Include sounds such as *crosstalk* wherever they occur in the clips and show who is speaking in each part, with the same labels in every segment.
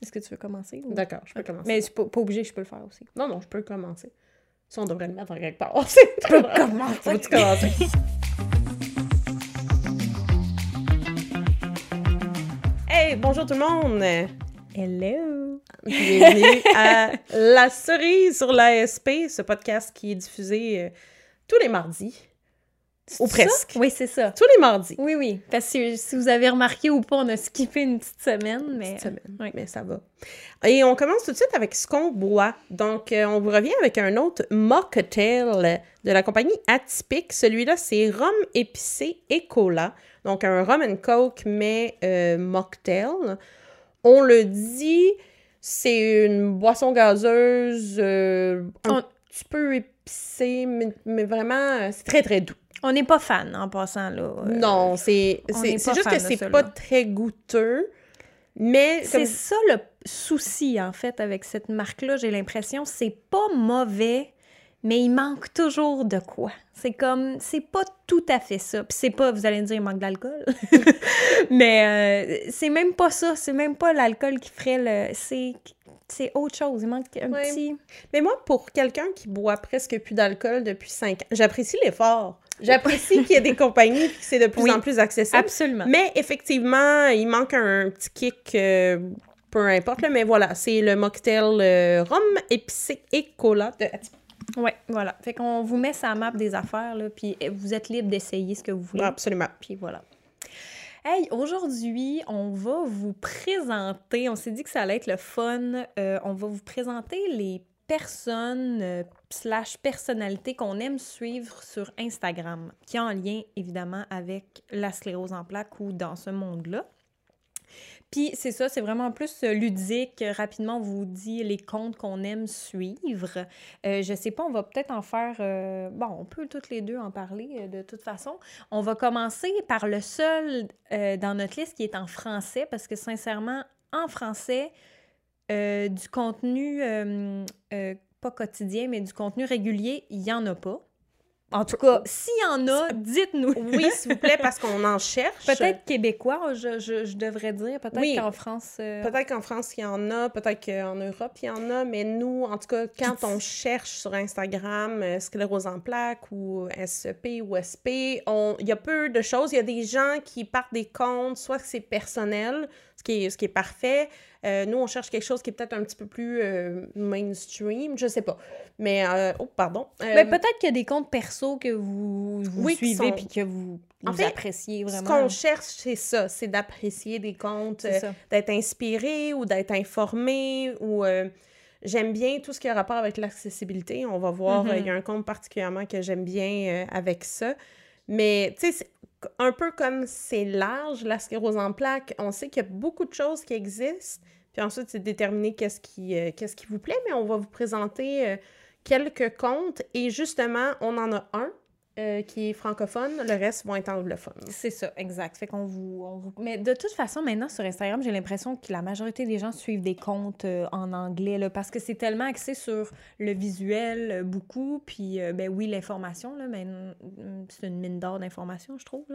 Speaker 1: Est-ce que tu veux commencer? ou-
Speaker 2: D'accord, je peux commencer.
Speaker 1: Mais c'est pas, pas obligé, je peux le faire aussi.
Speaker 2: Non, non, je peux commencer. Ça, on devrait le mettre en quelque part. *laughs*
Speaker 1: Tu peux commencer.
Speaker 2: Faut-tu commencer? *laughs* hey, bonjour tout le monde!
Speaker 1: Hello!
Speaker 2: Bienvenue *laughs* à La Cerise sur l'ASP, ce podcast qui est diffusé euh, tous les mardis. Ou
Speaker 1: ça?
Speaker 2: presque.
Speaker 1: Oui, c'est ça.
Speaker 2: Tous les mardis.
Speaker 1: Oui, oui. Parce que si vous avez remarqué ou pas, on a skippé une petite semaine, mais...
Speaker 2: Petite semaine,
Speaker 1: oui.
Speaker 2: mais ça va. Et on commence tout de suite avec ce qu'on boit. Donc, euh, on vous revient avec un autre mocktail de la compagnie Atypique. Celui-là, c'est rhum épicé et cola. Donc, un rum and coke, mais euh, mocktail. On le dit, c'est une boisson gazeuse euh, un
Speaker 1: On-
Speaker 2: petit peu épicée, mais, mais vraiment, c'est très, très doux.
Speaker 1: On n'est pas fan, en passant, là. Euh,
Speaker 2: non, c'est juste que c'est pas
Speaker 1: là.
Speaker 2: très goûteux. Mais
Speaker 1: C'est
Speaker 2: comme-
Speaker 1: ça le souci, en fait, avec cette marque-là, j'ai l'impression. C'est pas mauvais, mais il manque toujours de quoi. C'est comme, c'est pas tout à fait ça. Puis c'est pas, vous allez me dire, il manque d'alcool. *laughs* mais euh, c'est même pas ça. C'est même pas l'alcool qui ferait le. C'est. C'est autre chose. Il manque un
Speaker 2: Ouais.
Speaker 1: petit.
Speaker 2: Mais moi, pour quelqu'un qui boit presque plus d'alcool depuis 5 ans, j'apprécie l'effort. J'apprécie qu'il y ait des compagnies que c'est de plus
Speaker 1: Oui.
Speaker 2: en plus accessible.
Speaker 1: Absolument.
Speaker 2: Mais effectivement, il manque un petit kick, euh, peu importe, là, mais voilà, c'est le mocktail euh, rhum épicé et cola de.
Speaker 1: Ouais, voilà. Fait qu'on vous met sa map des affaires, là, puis eh, vous êtes libre d'essayer ce que vous voulez.
Speaker 2: Absolument.
Speaker 1: Puis voilà. Hey, aujourd'hui, on va vous présenter, on s'est dit que ça allait être le fun, euh, on va vous présenter les personnes euh, slash personnalités qu'on aime suivre sur Instagram, qui ont un lien évidemment avec la sclérose en plaques ou dans ce monde-là. Puis c'est ça, c'est vraiment plus euh, ludique. Rapidement, on vous dit les comptes qu'on aime suivre. Euh, je sais pas, on va peut-être en faire. euh, bon, on peut toutes les deux en parler de toute façon. On va commencer par le seul dans notre liste qui est en français, parce que sincèrement, en français, euh, du contenu, euh, euh, pas quotidien, mais du contenu régulier, il n'y en a pas. En tout cas, s'il y en a, dites-nous.
Speaker 2: Oui, *laughs* s'il vous plaît, parce qu'on en cherche.
Speaker 1: Peut-être québécois, je, je- je devrais dire. Peut-être
Speaker 2: Oui.
Speaker 1: qu'en France. euh,
Speaker 2: Peut-être qu'en France, il y en a, peut-être qu'en Europe, il y en a, mais nous, en tout cas, quand on cherche sur Instagram euh, sclérose en plaques ou SEP ou SP, il y a peu de choses. Il y a des gens qui partent des comptes, soit que c'est personnel, qui est, ce qui est parfait. Euh, nous, on cherche quelque chose qui est peut-être un petit peu plus euh, mainstream, je sais pas. Mais, euh, oh, pardon. Euh,
Speaker 1: ben, peut-être qu'il y a des comptes perso que vous, vous
Speaker 2: Oui, qui
Speaker 1: suivez
Speaker 2: sont-
Speaker 1: puis que vous,
Speaker 2: En
Speaker 1: vous
Speaker 2: fait,
Speaker 1: appréciez
Speaker 2: ce
Speaker 1: vraiment.
Speaker 2: qu'on cherche, c'est ça, c'est d'apprécier des comptes, d'être inspiré ou d'être informé ou j'aime bien tout ce qui a rapport avec l'accessibilité. On va voir,
Speaker 1: Mhm.
Speaker 2: euh, il y a un compte particulièrement que j'aime bien avec ça. Mais tu sais, un peu comme c'est large, la sclérose en plaques, on sait qu'il y a beaucoup de choses qui existent. Puis ensuite, c'est déterminer qu'est-ce qui, euh, qu'est-ce qui vous plaît, mais on va vous présenter euh, quelques comptes et justement, on en a un euh, qui est francophone, le reste vont être anglophone.
Speaker 1: C'est ça, exact. Fait qu'on vous, Mais de toute façon, maintenant, sur Instagram, j'ai l'impression que la majorité des gens suivent des comptes euh, en anglais, là, parce que c'est tellement axé sur le visuel, euh, beaucoup, puis, ben oui, l'information, là, mais c'est une mine d'or d'information, je trouve.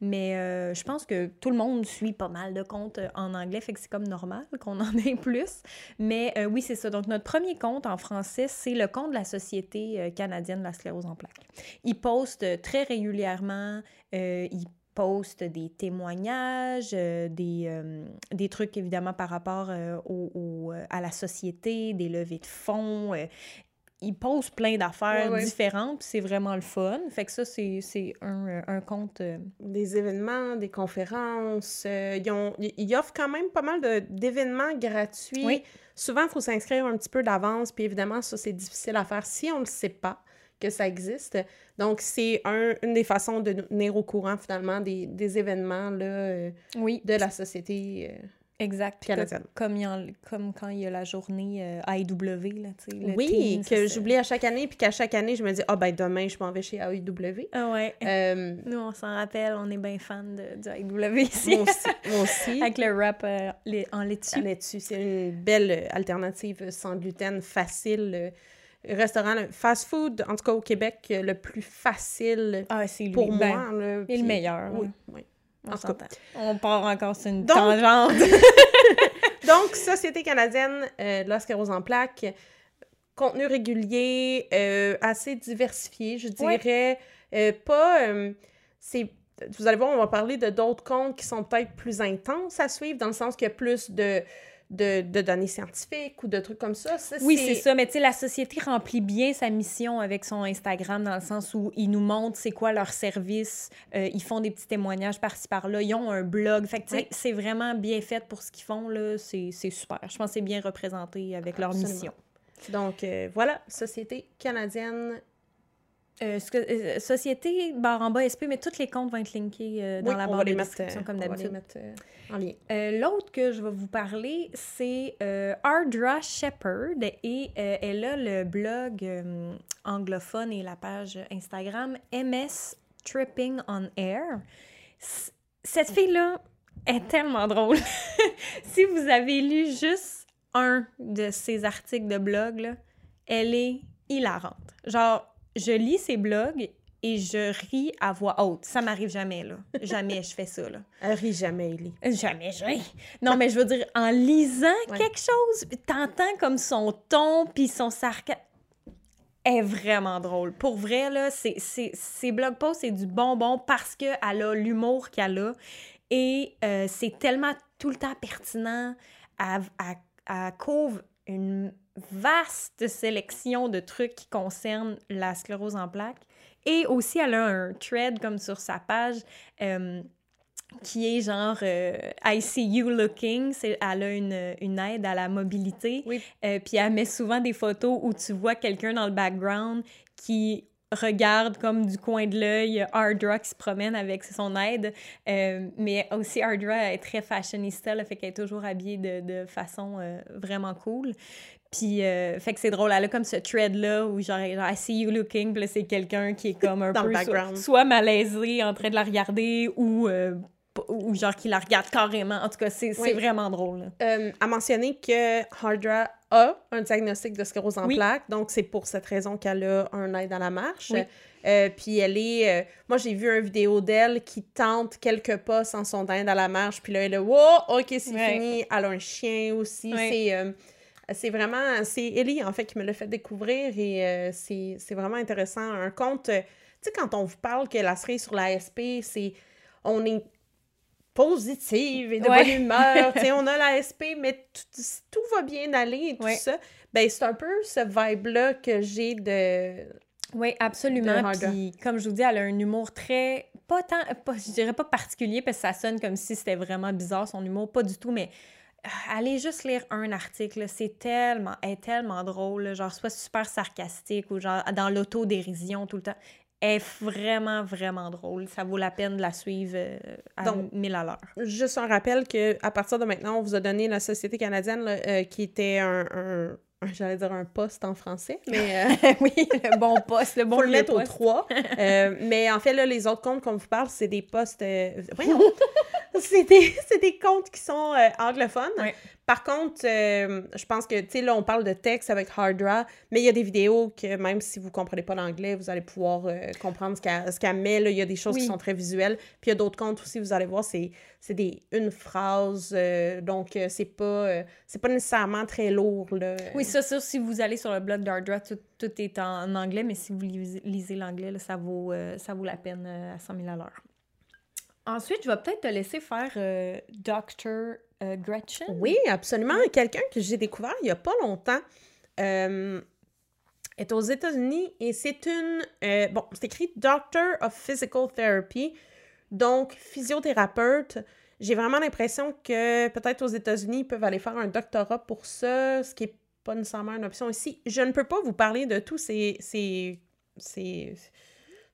Speaker 1: Mais je pense que tout le monde suit pas mal de comptes en anglais, fait que c'est comme normal *laughs* qu'on en ait plus. Mais oui, c'est ça. Donc, notre premier compte en français, c'est le compte de la Société canadienne de la sclérose en plaques. Ils postent très régulièrement, euh, ils postent des témoignages, euh, des, euh, des trucs évidemment par rapport euh, au, au, à la société, des levées de fonds. ils postent plein d'affaires
Speaker 2: Ouais, ouais.
Speaker 1: différentes, puis c'est vraiment le fun. Fait que ça, c'est c'est un, un compte...
Speaker 2: des événements, des conférences. ils, ont- ils- offrent quand même pas mal de- d'événements gratuits.
Speaker 1: Oui.
Speaker 2: Souvent, il faut s'inscrire un petit peu d'avance, puis évidemment, ça, c'est difficile à faire si on ne le sait pas que ça existe. Donc, c'est un- une des façons de nous tenir au courant, finalement, des, des événements là, euh,
Speaker 1: Oui,
Speaker 2: de la société euh,
Speaker 1: exact.
Speaker 2: canadienne.
Speaker 1: Comme, en- comme quand il y a la journée euh, AEW, là, tu sais. le
Speaker 2: Oui,
Speaker 1: Teen,
Speaker 2: que j'oublie à chaque année, puis qu'à chaque année, je me dis, ah ben demain, je m'en vais chez AEW.
Speaker 1: Ah ouais. *laughs*
Speaker 2: Euh,
Speaker 1: Nous, on s'en rappelle, on est bien fan de, du AEW ici.
Speaker 2: moi aussi. *laughs* Moi aussi.
Speaker 1: Avec le rap euh, les- en laitue.
Speaker 2: Là-dessus, c'est une belle alternative sans gluten, facile. Restaurant, fast-food, en tout cas au Québec, le plus facile
Speaker 1: Ah, lui.
Speaker 2: pour
Speaker 1: Ben,
Speaker 2: moi. là,
Speaker 1: et
Speaker 2: puis-
Speaker 1: le meilleur.
Speaker 2: Oui,
Speaker 1: hein.
Speaker 2: oui.
Speaker 1: On
Speaker 2: En tout cas.
Speaker 1: On part encore sur une
Speaker 2: Donc-
Speaker 1: tangente. *laughs* *laughs*
Speaker 2: Donc, Société canadienne euh, de la sclérose en plaques, contenu régulier, euh, assez diversifié, je dirais. Euh, pas... euh, c'est vous allez voir, on va parler de d'autres comptes qui sont peut-être plus intenses à suivre, dans le sens qu'il y a plus de, de, de données scientifiques ou de trucs comme ça. Ça,
Speaker 1: Oui, c'est ça. Mais tu sais, la société remplit bien sa mission avec son Instagram dans le sens où ils nous montrent c'est quoi leur service. euh, ils font des petits témoignages par-ci par-là. Ils ont un blog. Fait que tu sais,
Speaker 2: Oui.
Speaker 1: c'est vraiment bien fait pour ce qu'ils font. là. C'est super. Je pense que c'est bien représenté avec leur mission.
Speaker 2: Donc, euh, voilà, Société canadienne.
Speaker 1: Euh, que- euh, société, barre en bas SP, mais tous les comptes vont être linkés euh, dans
Speaker 2: Oui,
Speaker 1: la barre de description comme
Speaker 2: on va les
Speaker 1: d'habitude.
Speaker 2: mettre en lien.
Speaker 1: L'autre que je vais vous parler, c'est Ardra Shepherd et elle a le blog anglophone et la page Instagram MS Tripping on Air. C- Cette fille-là est tellement drôle. *laughs* si vous avez lu juste un de ses articles de blog, là, elle est hilarante. Genre, je lis ses blogs et je ris à voix haute. Ça m'arrive jamais, là. Jamais je fais ça, là. *laughs*
Speaker 2: Elle rit jamais, Ellie.
Speaker 1: Jamais, jamais. Non, mais je veux dire, en lisant
Speaker 2: Ouais.
Speaker 1: quelque chose, t'entends comme son ton puis son sarcasme est vraiment drôle. Pour vrai, là, c'est, ses blog posts, c'est du bonbon parce qu'elle a l'humour qu'elle a. Et euh, c'est tellement tout le temps pertinent. Elle, elle- elle couvre une vaste sélection de trucs qui concernent la sclérose en plaques. Et aussi, elle a un thread comme sur sa page euh, qui est genre euh, I see you looking. Elle a une, une aide à la mobilité.
Speaker 2: Oui.
Speaker 1: Euh, puis elle met souvent des photos où tu vois quelqu'un dans le background qui regarde comme du coin de l'œil Ardra qui se promène avec son aide. Euh, mais aussi Ardra est très fashionista, là, fait qu'elle est toujours habillée de, de façon euh, vraiment cool. Puis, euh, fait que c'est drôle, elle a comme ce thread-là où genre, genre I see you looking, puis là, c'est quelqu'un qui est comme un
Speaker 2: Dans
Speaker 1: peu soit, soit malaisé en train de la regarder ou, euh, genre qui la regarde carrément. En tout cas, c'est
Speaker 2: Oui.
Speaker 1: vraiment drôle.
Speaker 2: Euh, à mentionner que Hardra a un diagnostic de sclérose en
Speaker 1: Oui.
Speaker 2: plaques, donc c'est pour cette raison qu'elle a un aide à la marche.
Speaker 1: Oui.
Speaker 2: Euh, puis elle est... euh, moi, j'ai vu une vidéo d'elle qui tente quelques pas sans son aide à la marche, puis là, elle est « Wow, OK, c'est
Speaker 1: Ouais.
Speaker 2: fini. » Elle a un chien aussi.
Speaker 1: Ouais.
Speaker 2: C'est... euh, c'est vraiment... C'est Ellie, en fait, qui me l'a fait découvrir et c'est c'est vraiment intéressant. Un compte... euh, tu sais, quand on vous parle que la cerise sur la SP, c'est... On est positive et de
Speaker 1: Ouais.
Speaker 2: bonne humeur. *laughs* on a la SP, mais tout, tout va bien aller et tout
Speaker 1: Ouais.
Speaker 2: ça. Ben, c'est un peu ce vibe-là que j'ai de...
Speaker 1: Oui, absolument.
Speaker 2: de.
Speaker 1: Puis, comme je vous dis, elle a un humour très. Pas tant. Pas, je dirais pas particulier, parce que ça sonne comme si c'était vraiment bizarre son humour. Pas du tout, mais. euh, Allez juste lire un article, c'est tellement, elle est tellement drôle, là, genre soit super sarcastique ou genre dans l'autodérision tout le temps. Elle est vraiment, vraiment drôle. Ça vaut la peine de la suivre euh, à
Speaker 2: Donc,
Speaker 1: 1000 à l'heure.
Speaker 2: Juste un rappel que à partir de maintenant, on vous a donné la Société canadienne, là, euh, qui était un... J'allais dire un poste en français, mais... euh, *laughs*
Speaker 1: oui, le bon poste, le bon
Speaker 2: Faut le mettre
Speaker 1: poste.
Speaker 2: 3. *laughs* Euh, mais en fait, là, les autres comptes qu'on vous parle, c'est des postes. euh, voyons! *laughs* c'est des, des comptes qui sont anglophones.
Speaker 1: Ouais.
Speaker 2: Par contre, euh, je pense que, tu sais, là, on parle de texte avec Hardra, mais il y a des vidéos que même si vous comprenez pas l'anglais, vous allez pouvoir euh, comprendre ce qu'elle qu'elle met. Là. Il y a des choses qui sont très visuelles. Puis il y a d'autres comptes aussi, vous allez voir, c'est une phrase. euh, donc, c'est pas, c'est pas nécessairement très lourd. Là.
Speaker 1: Oui, ça, ça, si vous allez sur le blog d'Ardra, tout, tout est en anglais, mais si vous lisez, l'anglais, ça, vaut, ça vaut la peine à 100 000 à l'heure. Ensuite, je vais peut-être te laisser faire Dr. euh, Gretchen?
Speaker 2: Oui, absolument. Quelqu'un que j'ai découvert il y a pas longtemps euh, est aux États-Unis et c'est une. euh, bon, c'est écrit Doctor of Physical Therapy, donc physiothérapeute. J'ai vraiment l'impression que peut-être aux États-Unis, ils peuvent aller faire un doctorat pour ça, ce qui est pas nécessairement une option ici. Je ne peux pas vous parler de tous ces. ces, ces-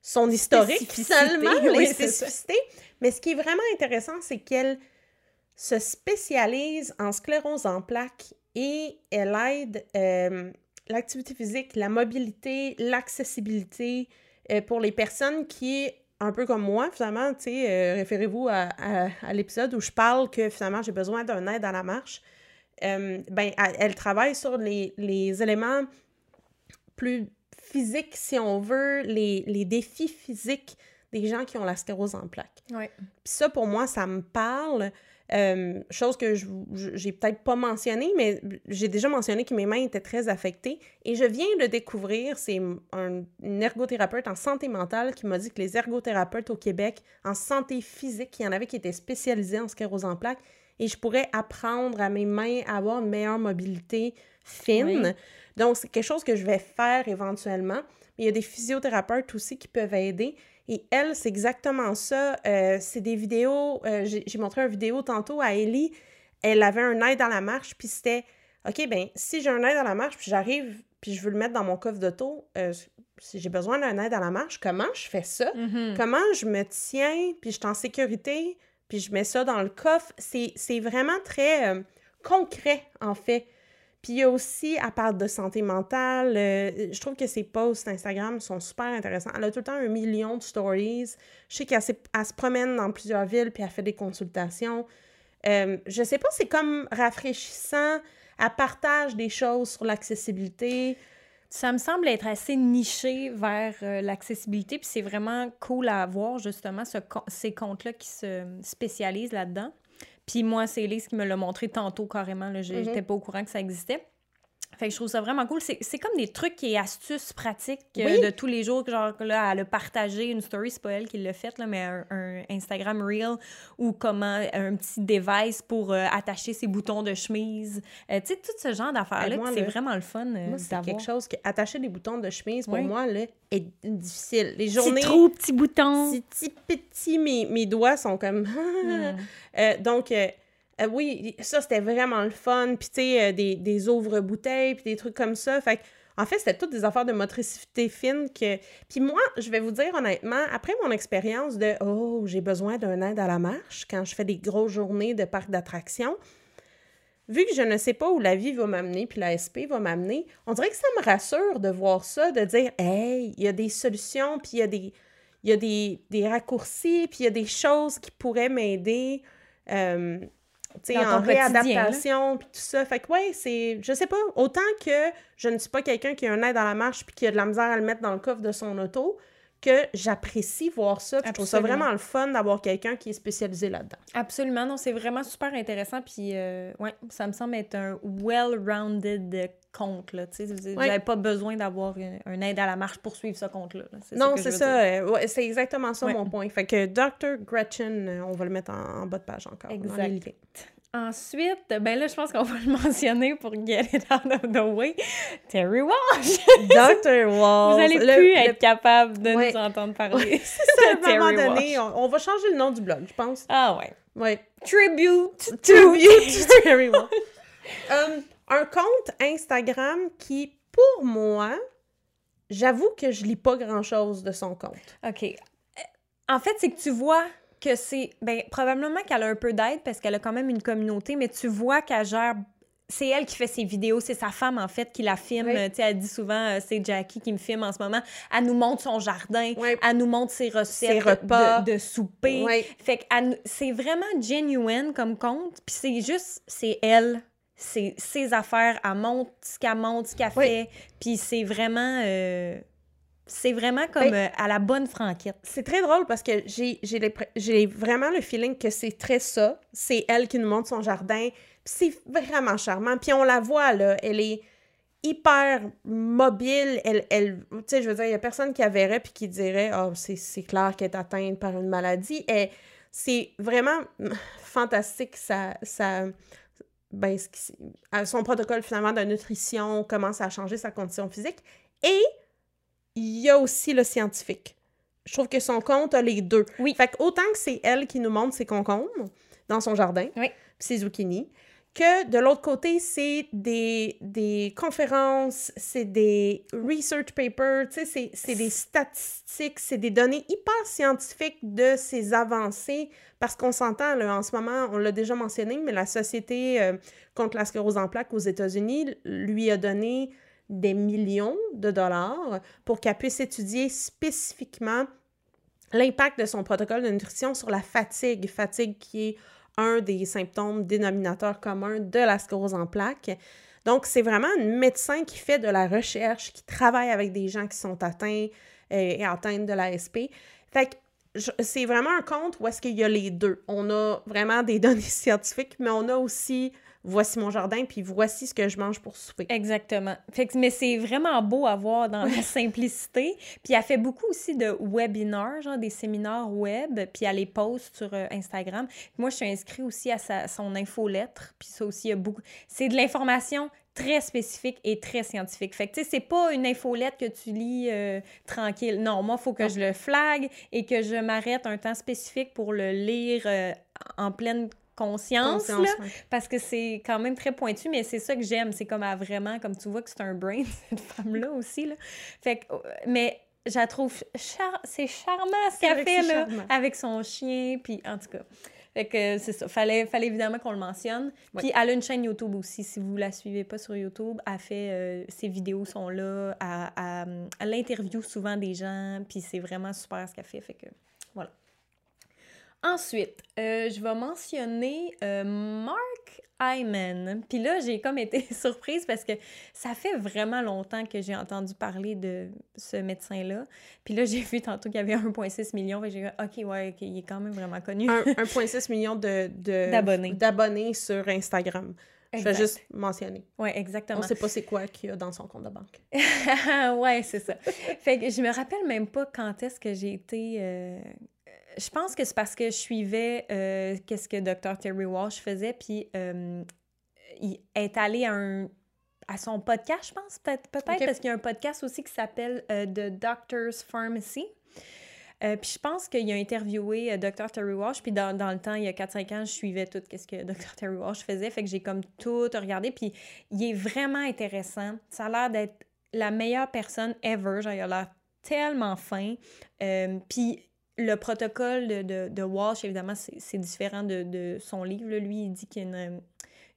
Speaker 2: son historique, seulement, *laughs*
Speaker 1: oui,
Speaker 2: les spécificités. Mais ce qui est vraiment intéressant, c'est qu'elle se spécialise en sclérose en plaques et elle aide euh, l'activité physique, la mobilité, l'accessibilité euh, pour les personnes qui, un peu comme moi, finalement, tu sais, euh, référez-vous à, à- à l'épisode où je parle que finalement j'ai besoin d'un aide à la marche. Ben, elle, elle travaille sur les, les éléments plus physiques, si on veut, les, les défis physiques des gens qui ont la sclérose en plaques.
Speaker 1: Ouais.
Speaker 2: Puis ça, pour moi, ça me parle. Euh, chose que j'ai peut-être pas mentionné, mais j'ai déjà mentionné que mes mains étaient très affectées. Et je viens de découvrir, c'est un, une ergothérapeute en santé mentale qui m'a dit que les ergothérapeutes au Québec en santé physique, il y en avait qui étaient spécialisés en sclérose en plaques. Et je pourrais apprendre à mes mains à avoir une meilleure mobilité fine. Donc, c'est quelque chose que je vais faire éventuellement. Mais il y a des physiothérapeutes aussi qui peuvent aider. Et elle, c'est exactement ça. Euh, c'est des vidéos. Euh, j'ai montré une vidéo tantôt à Ellie. Elle avait un aide dans la marche, puis c'était OK, ben si j'ai un aide dans la marche, puis j'arrive, puis je veux le mettre dans mon coffre d'auto, euh, si j'ai besoin d'un aide à la marche, comment je fais ça?
Speaker 1: Mhm.
Speaker 2: Comment je me tiens, puis je suis en sécurité, puis je mets ça dans le coffre? C'est vraiment très concret, en fait. Puis il y a aussi, à part de santé mentale, euh, je trouve que ses posts Instagram sont super intéressants. Elle a tout le temps un million de stories. Je sais qu'elle se promène dans plusieurs villes puis elle fait des consultations. Euh, je sais pas, c'est comme rafraîchissant. Elle partage des choses sur l'accessibilité.
Speaker 1: Ça me semble être assez niché vers euh, l'accessibilité, puis c'est vraiment cool à voir, justement, ces comptes-là qui se spécialisent là-dedans. Puis moi, c'est Elise qui me l'a montré tantôt carrément. Je n'étais mhm. pas au courant que ça existait. Fait que je trouve ça vraiment cool. C'est comme des trucs et astuces pratiques euh, de tous les jours. Genre, là, elle a partagé une story, c'est pas elle qui l'a fait, là, mais un, Instagram Reel ou comment un petit device pour euh, attacher ses boutons de chemise. Euh, tu sais, tout ce genre d'affaires-là, c'est vraiment le fun
Speaker 2: c'est quelque chose que attacher des boutons de chemise, pour moi, là, est difficile. Les journées...
Speaker 1: C'est trop petits boutons.
Speaker 2: C'est petit, petit. Mes, mes doigts sont comme... *laughs* Hmm. donc... Euh, oui, ça, c'était vraiment le fun. Puis, tu sais, euh, des, des ouvre-bouteilles, puis des trucs comme ça. Fait en fait, c'était toutes des affaires de motricité fine que... Puis moi, je vais vous dire honnêtement, après mon expérience de « Oh, j'ai besoin d'un aide à la marche » quand je fais des grosses journées de parc d'attractions, vu que je ne sais pas où la vie va m'amener, puis la SP va m'amener, on dirait que ça me rassure de voir ça, de dire « Hey, il y a des solutions, puis il y a des... Il y a des, des raccourcis, puis il y a des choses qui pourraient m'aider. Euh, sais, en réadaptation, puis tout ça. Fait que, ouais, c'est, je sais pas, autant que je ne suis pas quelqu'un qui a un aide dans la marche puis qui a de la misère à le mettre dans le coffre de son auto, que j'apprécie voir ça. je trouve ça vraiment le fun d'avoir quelqu'un qui est spécialisé là-dedans.
Speaker 1: Absolument, non, c'est vraiment super intéressant. Puis, euh, ouais, ça me semble être un well-rounded compte. Là, tu sais, vous n'avez pas besoin d'avoir un aide à la marche pour suivre ce compte-là.
Speaker 2: Non, c'est ça. Euh, ouais, c'est exactement ça mon point. Fait que Dr. Gretchen, euh, on va le mettre en, bas de page encore.
Speaker 1: Exact. Ensuite, ben là, je pense qu'on va le mentionner pour get it out of the way. Terry Walsh! *laughs*
Speaker 2: Dr. Walsh!
Speaker 1: Vous allez plus être capable de nous entendre parler. *laughs*
Speaker 2: c'est ça, à un moment donné, on, va changer le nom du blog, je pense.
Speaker 1: Ah ouais.
Speaker 2: Ouais.
Speaker 1: Tribute *laughs*
Speaker 2: Tribute to Terry Walsh. Um, un compte Instagram qui, pour moi, j'avoue que je lis pas grand-chose de son compte.
Speaker 1: OK. En fait, c'est que tu vois que c'est. Ben, probablement qu'elle a un peu d'aide parce qu'elle a quand même une communauté, mais tu vois qu'elle gère. C'est elle qui fait ses vidéos, c'est sa femme en fait qui la filme. Tu sais, elle dit souvent euh, c'est Jackie qui me filme en ce moment. Elle nous montre son jardin, elle nous montre ses recettes ses repas. De, souper. Fait que c'est vraiment genuine comme compte, puis c'est juste c'est elle c'est ses affaires, elle montre ce qu'elle montre, ce qu'elle fait, puis c'est vraiment euh, c'est vraiment comme ben, euh, à la bonne franquette.
Speaker 2: C'est très drôle parce que j'ai vraiment le feeling que c'est très ça. C'est elle qui nous montre son jardin. C'est vraiment charmant. Puis on la voit, là, elle est hyper mobile. Elle, elle tu sais, je veux dire, il n'y a personne qui la verrait puis qui dirait « Oh, c'est clair qu'elle est atteinte par une maladie. » Et c'est vraiment *laughs* fantastique, ça... ça ben, son protocole finalement de nutrition commence à changer sa condition physique. Et il y a aussi le scientifique. Je trouve que son compte a les deux.
Speaker 1: Oui.
Speaker 2: Fait autant que c'est elle qui nous montre ses concombres dans son jardin,
Speaker 1: oui.
Speaker 2: ses zucchini, que de l'autre côté, c'est des, des conférences, c'est des research papers, c'est des statistiques, c'est des données hyper scientifiques de ces avancées, parce qu'on s'entend, en ce moment, on l'a déjà mentionné, mais la Société euh, contre la sclérose en plaques aux États-Unis lui a donné des millions de dollars pour qu'elle puisse étudier spécifiquement l'impact de son protocole de nutrition sur la fatigue, fatigue qui est un des symptômes dénominateurs communs de la sclérose en plaques. Donc, c'est vraiment un médecin qui fait de la recherche, qui travaille avec des gens qui sont atteints euh, et atteints de l'ASP. Fait je- c'est vraiment un compte où est-ce qu'il y a les deux. On a vraiment des *laughs* données scientifiques, mais on a aussi voici mon jardin, puis voici ce que je mange pour souper.
Speaker 1: Exactement. Fait que, mais c'est vraiment beau à voir dans la *laughs* simplicité. Puis elle fait beaucoup aussi de webinars, genre des séminaires web, puis elle les poste sur euh, Instagram. Puis moi, je suis inscrite aussi à sa, son infolettre, puis ça aussi, il y a beaucoup... C'est de l'information très spécifique et très scientifique. Fait que, tu sais, c'est pas une infolette que tu lis euh, tranquille. Non, moi, il faut que
Speaker 2: Non.
Speaker 1: je le flag et que je m'arrête un temps spécifique pour le lire euh, en pleine conscience,
Speaker 2: Conscience,
Speaker 1: là,
Speaker 2: ouais.
Speaker 1: parce que c'est quand même très pointu, mais c'est ça que j'aime. C'est comme à vraiment, comme tu vois que c'est un brain, *laughs* cette femme-là aussi. Là. Fait que, euh, mais je la trouve char... c'est charmant ce qu'elle fait là,
Speaker 2: charmant.
Speaker 1: avec son chien, puis en tout cas. Fait que c'est ça. Fallait, fallait évidemment qu'on le mentionne.
Speaker 2: Ouais.
Speaker 1: Puis elle a une chaîne YouTube aussi. Si vous la suivez pas sur YouTube, elle fait euh, ses vidéos sont là. Elle, elle- elle interview souvent des gens. Puis c'est vraiment super ce qu'elle fait. Fait que voilà. Ensuite, euh, je vais mentionner euh, Mark Hyman. Puis là, j'ai comme été *laughs* surprise parce que ça fait vraiment longtemps que j'ai entendu parler de ce médecin-là. Puis là, *laughs* j'ai vu tantôt qu'il y avait 1,6 million. Fait j'ai dit, OK, ouais, OK, il est quand même vraiment connu.
Speaker 2: Un- *laughs* 1,6 million de, de-
Speaker 1: D'abonnés.
Speaker 2: d'abonnés sur Instagram. Je vais juste mentionner.
Speaker 1: Ouais, exactement.
Speaker 2: On sait pas c'est quoi qu'il y a dans son compte de banque.
Speaker 1: ouais, c'est ça. Fait que je me rappelle même pas quand est-ce que j'ai été. euh, Je pense que c'est parce que je suivais euh, qu'est-ce que Dr. Terry Walsh faisait, puis euh, il est allé à un à son podcast, je pense, peut-être, peut-être parce qu'il y a un podcast aussi qui s'appelle euh, The Doctor's Pharmacy. Euh, puis je pense qu'il a interviewé euh, Dr. Terry Walsh, puis dans, dans le temps, il y a 4-5 ans, je suivais tout ce que *laughs* Dr. Terry Walsh faisait, fait que j'ai comme tout regardé, puis il est vraiment intéressant. Ça a l'air d'être la meilleure personne ever, genre il a l'air tellement fin. Euh, puis le protocole de, de, de Walsh, évidemment, c'est différent de, de son livre. là. Lui, il dit qu'il y a une,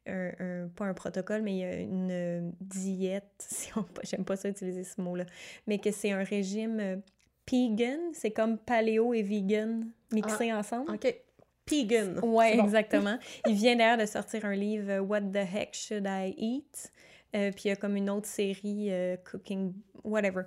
Speaker 1: un, un- pas un protocole, mais il y a une euh, diète, *laughs* si on, j'aime pas ça utiliser ce mot-là, mais que c'est un régime euh, vegan, c'est comme paléo et vegan mixés ensemble.
Speaker 2: OK. Pegan.
Speaker 1: Ouais,
Speaker 2: bon.
Speaker 1: exactement. *laughs* Il vient d'ailleurs de sortir un livre euh, What the heck should I eat? Euh, puis il y a comme une autre série euh, Cooking, whatever.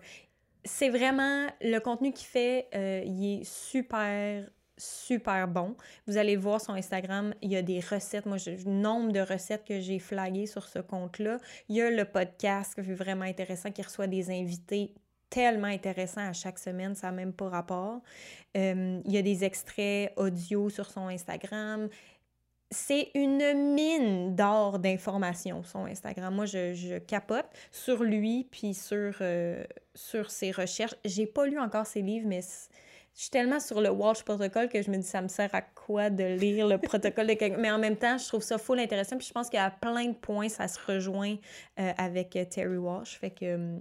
Speaker 1: C'est vraiment le contenu qu'il fait, euh, il est super super bon. Vous allez voir son Instagram, il y a des recettes. Moi, le nombre de recettes que j'ai flaguées sur ce compte-là. Il y a le podcast qui est vraiment intéressant, qui reçoit des invités tellement intéressants à chaque semaine, ça n'a même pas rapport. Euh, il y a des extraits audio sur son Instagram. C'est une mine d'or d'informations, son Instagram. Moi, je, je capote sur lui, puis sur, euh, sur ses recherches. J'ai pas lu encore ses livres, mais je suis tellement sur le Walsh Protocol que je me dis, ça me sert à quoi de lire le protocole de quelqu'un? Mais en même temps, je trouve ça full intéressant, puis je pense qu'il y a plein de points, ça se rejoint euh, avec euh, Terry Walsh. Fait que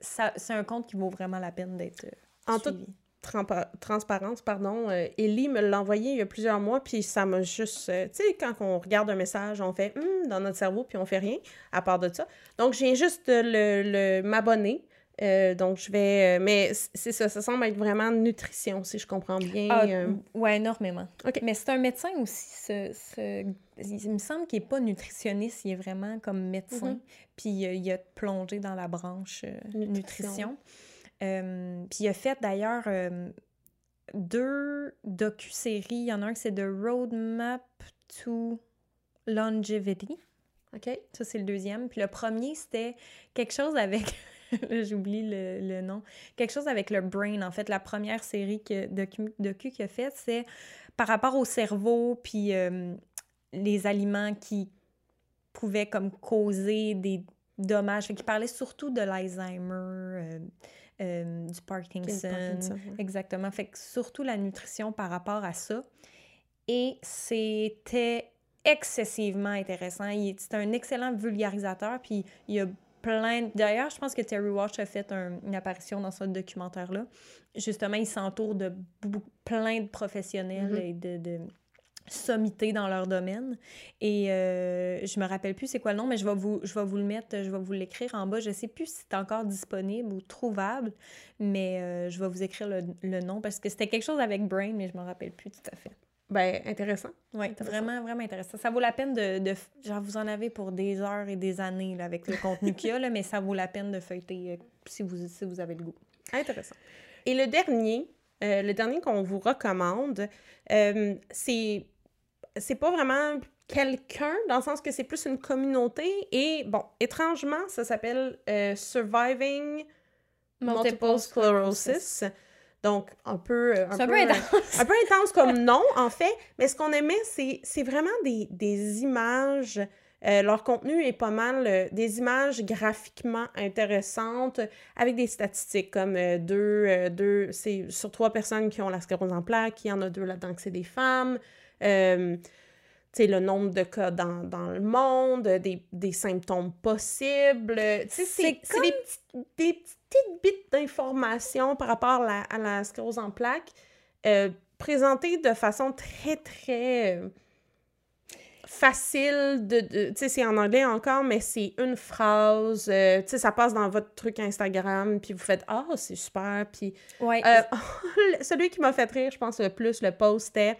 Speaker 1: ça- c'est un compte qui vaut vraiment la peine d'être euh,
Speaker 2: En
Speaker 1: suivi.
Speaker 2: Trampa- transparence, pardon, euh, Ellie me l'a envoyé il y a plusieurs mois, puis ça m'a juste... euh, tu sais, quand on regarde un message, on fait Hum dans notre cerveau, puis on fait rien, à part de ça. Donc, je viens juste de le, le- m'abonner. Euh, donc, je vais... euh, mais c'est ça, ça semble être vraiment nutrition, si je comprends bien.
Speaker 1: Ah,
Speaker 2: euh.
Speaker 1: ouais, énormément.
Speaker 2: OK.
Speaker 1: Mais c'est un médecin aussi. Ce, ce- Il me semble qu'il n'est pas nutritionniste, il est vraiment comme médecin.
Speaker 2: Mhm.
Speaker 1: Puis il a plongé dans la branche
Speaker 2: Nutrition.
Speaker 1: nutrition. Euh, puis il a fait d'ailleurs euh, deux docu-séries. Il y en a un qui c'est The Roadmap to Longevity.
Speaker 2: OK?
Speaker 1: Ça, c'est le deuxième. Puis le premier, c'était quelque chose avec. *laughs* J'oublie le, le nom. Quelque chose avec le brain. En fait, la première série que, docu, qu'il a faite, c'est par rapport au cerveau, puis euh, les aliments qui pouvaient comme causer des dommages. Fait parlait surtout de l'Alzheimer, euh, du Parkinson.
Speaker 2: Parkinson, ouais.
Speaker 1: Exactement. Fait que surtout la nutrition par rapport à ça. Et c'était excessivement intéressant. C'est un excellent vulgarisateur, puis il y a plein... D'ailleurs, je pense que Terry Walsh a fait un- une apparition dans ce documentaire-là. Justement, il s'entoure de plein de professionnels
Speaker 2: Mhm.
Speaker 1: et de... de sommités dans leur domaine. Et euh, je me rappelle plus c'est quoi le nom, mais je vais vous, je vais vous le mettre, je vais vous l'écrire en bas. Je sais plus si c'est encore disponible ou trouvable, mais euh, je vais vous écrire le, le nom parce que c'était quelque chose avec Brain, mais je me rappelle plus tout à fait.
Speaker 2: Ben, intéressant.
Speaker 1: Oui, vraiment, vraiment intéressant. Ça vaut la peine de, de... Genre, vous en avez pour des heures et des années là, avec le contenu qu'il y a, là, mais ça vaut la peine de feuilleter euh, si, vous, si vous avez le goût.
Speaker 2: Intéressant. Et le dernier, Euh, le dernier qu'on vous recommande, c'est c'est pas vraiment quelqu'un, dans le sens que c'est plus une communauté. Et bon, étrangement, ça s'appelle euh, Surviving Multiple Sclerosis. Donc, un peu. Un
Speaker 1: C'est un
Speaker 2: peu,
Speaker 1: peu
Speaker 2: euh,
Speaker 1: intense.
Speaker 2: un peu intense comme *laughs* nom, en fait. Mais ce qu'on aimait, c'est c'est vraiment des, des images. Euh, leur contenu est pas mal euh, des images graphiquement intéressantes avec des statistiques comme euh, deux, euh, deux c'est sur trois personnes qui ont la sclérose en plaques, il y en a deux là-dedans que c'est des femmes. Euh, le nombre de cas dans, dans le monde, des, des symptômes possibles. c'est des, petites- des petites bits d'informations par rapport à la, à la sclérose en plaques euh, présentées de façon très, très euh, facile. De, de- tu sais, c'est en anglais encore, mais c'est une phrase. euh, tu sais, ça passe dans votre truc Instagram, puis vous faites « Ah, c'est super! » Puis
Speaker 1: Ouais.
Speaker 2: euh, *laughs* celui qui m'a fait rire, je pense, le plus, le post, c'était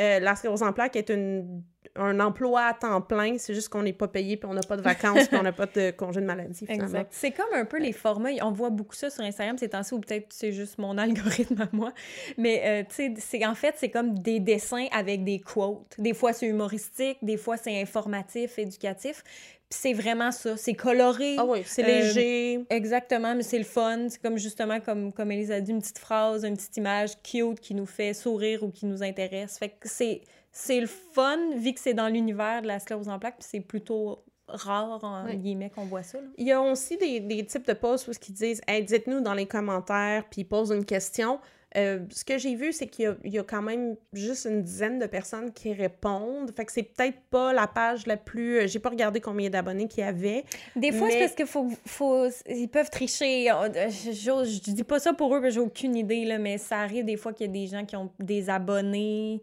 Speaker 2: euh, la sclérose en plaques est une, un emploi à temps plein, c'est juste qu'on n'est pas payé, puis on n'a pas de vacances, puis on n'a pas de *laughs* congé de maladie, finalement.
Speaker 1: Exact. C'est comme un peu les formats. On voit beaucoup ça sur Instagram ces temps-ci, ou peut-être c'est juste mon *laughs* algorithme à moi. Mais euh, tu sais, c'est en fait, c'est comme des dessins avec des quotes. Des fois, c'est humoristique, des fois, c'est informatif, éducatif. C'est vraiment ça. C'est coloré.
Speaker 2: Ah oui, c'est
Speaker 1: Euh,
Speaker 2: léger.
Speaker 1: Exactement, mais c'est le fun. C'est comme justement, comme, comme Elise a dit, une petite phrase, une petite image cute qui nous fait sourire ou qui nous intéresse. Fait que c'est, c'est le fun, vu que c'est dans l'univers de la sclérose en plaques, puis c'est plutôt rare, en guillemets, qu'on voit ça. là.
Speaker 2: Il y a aussi des, des types de posts où ils disent hey, dites-nous dans les commentaires, puis ils posent une question. Euh, ce que j'ai vu, c'est qu'il y a, il y a quand même juste une dizaine de personnes qui répondent. Fait que c'est peut-être pas la page la plus. euh, J'ai pas regardé combien d'abonnés qu'il y avait.
Speaker 1: Des fois, c'est parce qu'il faut, faut... Ils peuvent tricher. Euh, Je, dis pas ça pour eux, j'ai aucune idée, là, mais ça arrive des fois qu'il y a des gens qui ont des abonnés.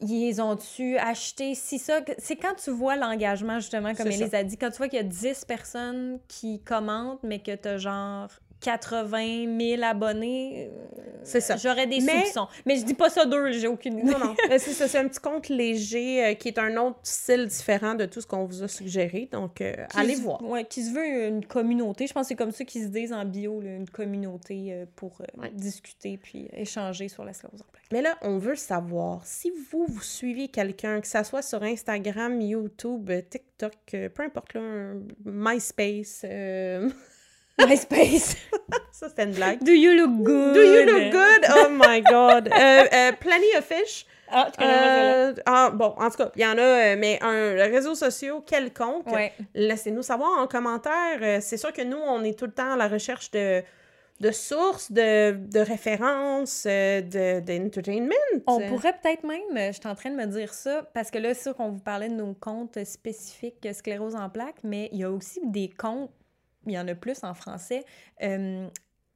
Speaker 1: Ils ont-tu acheté? Si ça, c'est quand tu vois l'engagement, justement, comme Elise a dit, quand tu vois qu'il y a 10 personnes qui commentent, mais que t'as genre 80 000 abonnés, euh,
Speaker 2: C'est ça.
Speaker 1: j'aurais des
Speaker 2: Mais-
Speaker 1: soupçons. Mais je dis pas ça d'eux, j'ai aucune idée.
Speaker 2: Non, non. *laughs* C'est ça, c'est un petit compte léger euh, qui est un autre style différent de tout ce qu'on vous a suggéré. Donc, euh, allez
Speaker 1: se-
Speaker 2: voir.
Speaker 1: Ouais, qui se veut une communauté. Je pense que c'est comme ça qu'ils se disent en bio, là, une communauté euh, pour
Speaker 2: Ouais.
Speaker 1: discuter puis échanger sur la sclérose en plaques.
Speaker 2: Mais là, on veut savoir si vous, vous suivez quelqu'un, que ça soit sur Instagram, YouTube, TikTok, peu importe, là, MySpace. *laughs*
Speaker 1: MySpace. *laughs*
Speaker 2: ça, c'était une blague.
Speaker 1: Do you look good?
Speaker 2: Do you look good? Oh my God. Euh, euh, Plenty of Fish.
Speaker 1: Ah?
Speaker 2: Euh, ah, bon, en tout cas, il y en a, mais un réseau social quelconque.
Speaker 1: Ouais.
Speaker 2: Laissez-nous savoir en commentaire. C'est sûr que nous, on est tout le temps à la recherche de, de sources, de, de références, de, d'entertainment.
Speaker 1: On pourrait peut-être même, je suis en train de me dire ça, parce que là, c'est sûr qu'on vous parlait de nos comptes spécifiques sclérose en plaques, mais il y a aussi des comptes, il y en a plus en français,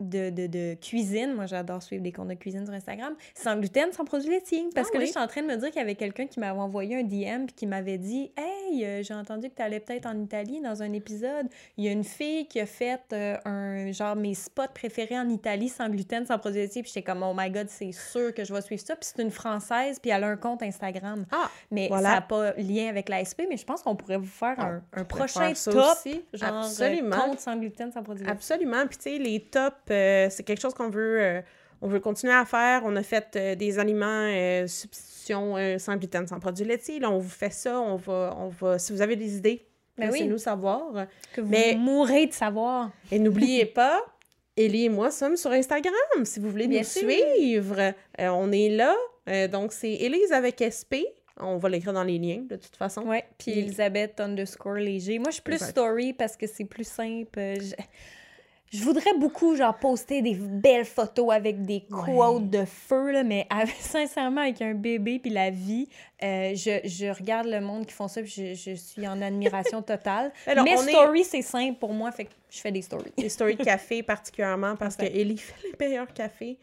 Speaker 1: de, de, de cuisine. Moi, j'adore suivre des comptes de cuisine sur Instagram. Sans gluten, sans produits laitiers. Parce
Speaker 2: Ah
Speaker 1: que là, je suis en train de me dire qu'il y avait quelqu'un qui m'avait envoyé un DM puis qui m'avait dit Hey, euh, j'ai entendu que tu allais peut-être en Italie dans un épisode. Il y a une fille qui a fait euh, un genre mes spots préférés en Italie sans gluten, sans produits laitiers. Puis j'étais comme Oh my god, c'est sûr que je vais suivre ça. Puis c'est une Française, puis elle a un compte Instagram.
Speaker 2: Ah,
Speaker 1: Mais
Speaker 2: Voilà.
Speaker 1: ça n'a pas lien avec l'ASP, mais je pense qu'on pourrait vous faire
Speaker 2: Ah,
Speaker 1: un, un prochain
Speaker 2: faire
Speaker 1: top,
Speaker 2: aussi.
Speaker 1: genre euh,
Speaker 2: Absolument.
Speaker 1: compte sans gluten, sans produits laitiers.
Speaker 2: Absolument. Puis, tu sais, les tops, c'est quelque chose qu'on veut, euh, on veut continuer à faire. On a fait euh, des aliments euh, substitution euh, sans gluten, sans produits laitiers. Là, on vous fait ça. On va, on va... Si vous avez des idées,
Speaker 1: Ben oui.
Speaker 2: laissez-nous savoir.
Speaker 1: Que vous
Speaker 2: Mais-
Speaker 1: mourrez de savoir.
Speaker 2: Et n'oubliez *laughs* pas, Ellie et moi sommes sur Instagram. Si vous voulez
Speaker 1: Bien
Speaker 2: nous
Speaker 1: sûr.
Speaker 2: suivre, euh, on est là. Euh, donc, c'est Élise avec SP. On va l'écrire dans les liens, de toute façon.
Speaker 1: Ouais, puis Elisabeth underscore léger. Moi, je suis plus
Speaker 2: Exact.
Speaker 1: story parce que c'est plus simple. Euh, Je, je voudrais beaucoup, genre, poster des belles photos avec des quotes de feu, là, mais avec- *laughs* sincèrement, avec un bébé puis la vie, euh, je, je regarde le monde qui font ça puis je, je suis en admiration *laughs* totale.
Speaker 2: Alors, est-
Speaker 1: story, c'est simple pour moi, fait que je fais des stories.
Speaker 2: Les stories de café particulièrement parce que
Speaker 1: Parfait.
Speaker 2: Ellie fait les meilleurs cafés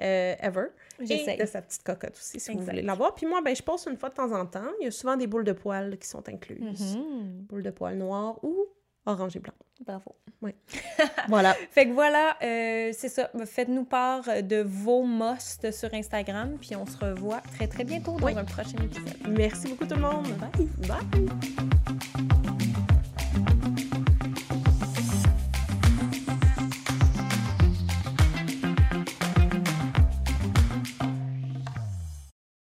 Speaker 2: euh, ever.
Speaker 1: J'essaye.
Speaker 2: Et de sa petite cocotte aussi, si vous voulez l'avoir. Puis moi, ben, je poste une fois de temps en temps. Il y a souvent des boules de poils qui sont incluses.
Speaker 1: Mhm.
Speaker 2: Boules de poils noires ou orange et blanc.
Speaker 1: Bravo. *laughs*
Speaker 2: Voilà.
Speaker 1: Fait que voilà, euh, c'est ça. Faites-nous part de vos musts sur Instagram, puis on se revoit très très bientôt dans
Speaker 2: Oui.
Speaker 1: un prochain épisode.
Speaker 2: Merci beaucoup tout le monde.
Speaker 1: Bye.
Speaker 2: Bye.